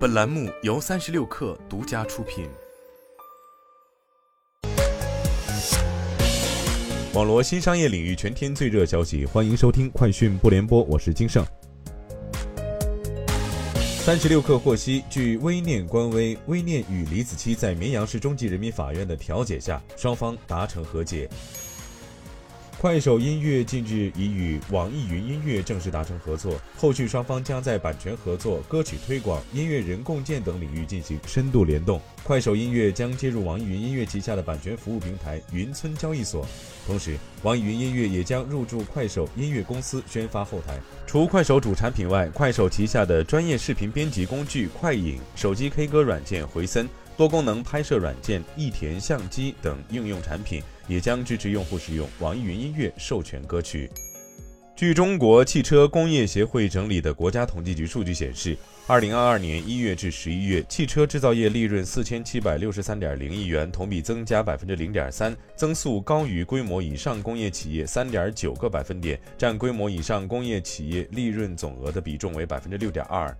本栏目由三十六氪独家出品。网罗新商业领域全天最热消息，欢迎收听快讯不联播，我是金盛。三十六氪获悉，据微念官微，微念与李子柒在绵阳市中级人民法院的调解下，双方达成和解。快手音乐近日已与网易云音乐正式达成合作，后续双方将在版权合作、歌曲推广、音乐人共建等领域进行深度联动。快手音乐将接入网易云音乐旗下的版权服务平台云村交易所，同时，网易云音乐也将入驻快手音乐公司宣发后台。除快手主产品外，快手旗下的专业视频编辑工具快影、手机 K 歌软件回森。多功能拍摄软件益田相机等应用产品也将支持用户使用网易云音乐授权歌曲。据中国汽车工业协会整理的国家统计局数据显示，二零二二年一月至十一月，汽车制造业利润四千七百六十三点零亿元，同比增加百分之零点三，增速高于规模以上工业企业三点九个百分点，占规模以上工业企业利润总额的比重为百分之六点二。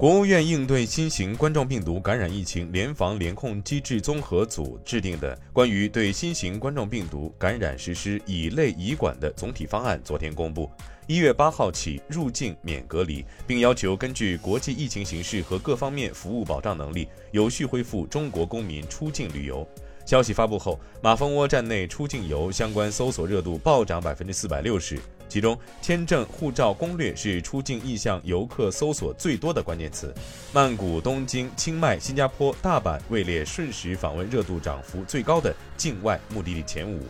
国务院应对新型冠状病毒感染疫情联防联控机制综合组制定的关于对新型冠状病毒感染实施乙类乙管的总体方案昨天公布，一月八号起入境免隔离，并要求根据国际疫情形势和各方面服务保障能力，有序恢复中国公民出境旅游。消息发布后，马蜂窝站内出境游相关搜索热度暴涨百分之四百六十。其中，签证、护照攻略是出境意向游客搜索最多的关键词。曼谷、东京、清迈、新加坡、大阪位列瞬时访问热度涨幅最高的境外目的地前五。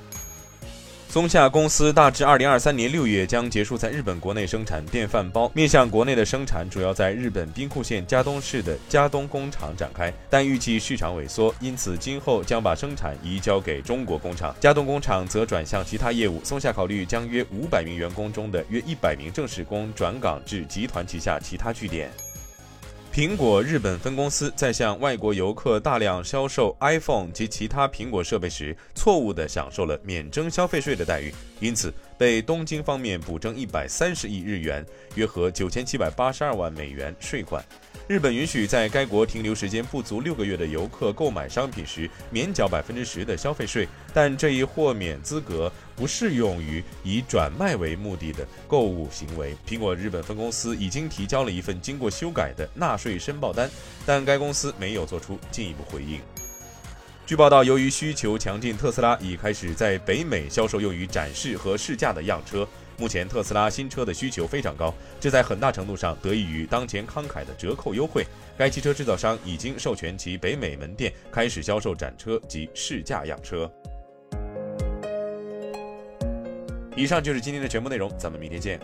松下公司大致二零二三年六月将结束在日本国内生产电饭煲，面向国内的生产主要在日本兵库县加东市的加东工厂展开，但预计市场萎缩，因此今后将把生产移交给中国工厂，加东工厂则转向其他业务。松下考虑将约五百名员工中的约一百名正式工转岗至集团旗下其他据点。苹果日本分公司在向外国游客大量销售 iPhone 及其他苹果设备时，错误地享受了免征消费税的待遇，因此被东京方面补征一百三十亿日元（约合九千七百八十二万美元）税款。日本允许在该国停留时间不足六个月的游客购买商品时免缴百分之十的消费税，但这一豁免资格不适用于以转卖为目的的购物行为。苹果日本分公司已经提交了一份经过修改的纳税申报单，但该公司没有做出进一步回应。据报道，由于需求强劲，特斯拉已开始在北美销售用于展示和试驾的样车。目前特斯拉新车的需求非常高，这在很大程度上得益于当前慷慨的折扣优惠。该汽车制造商已经授权其北美门店开始销售展车及试驾样车。以上就是今天的全部内容，咱们明天见。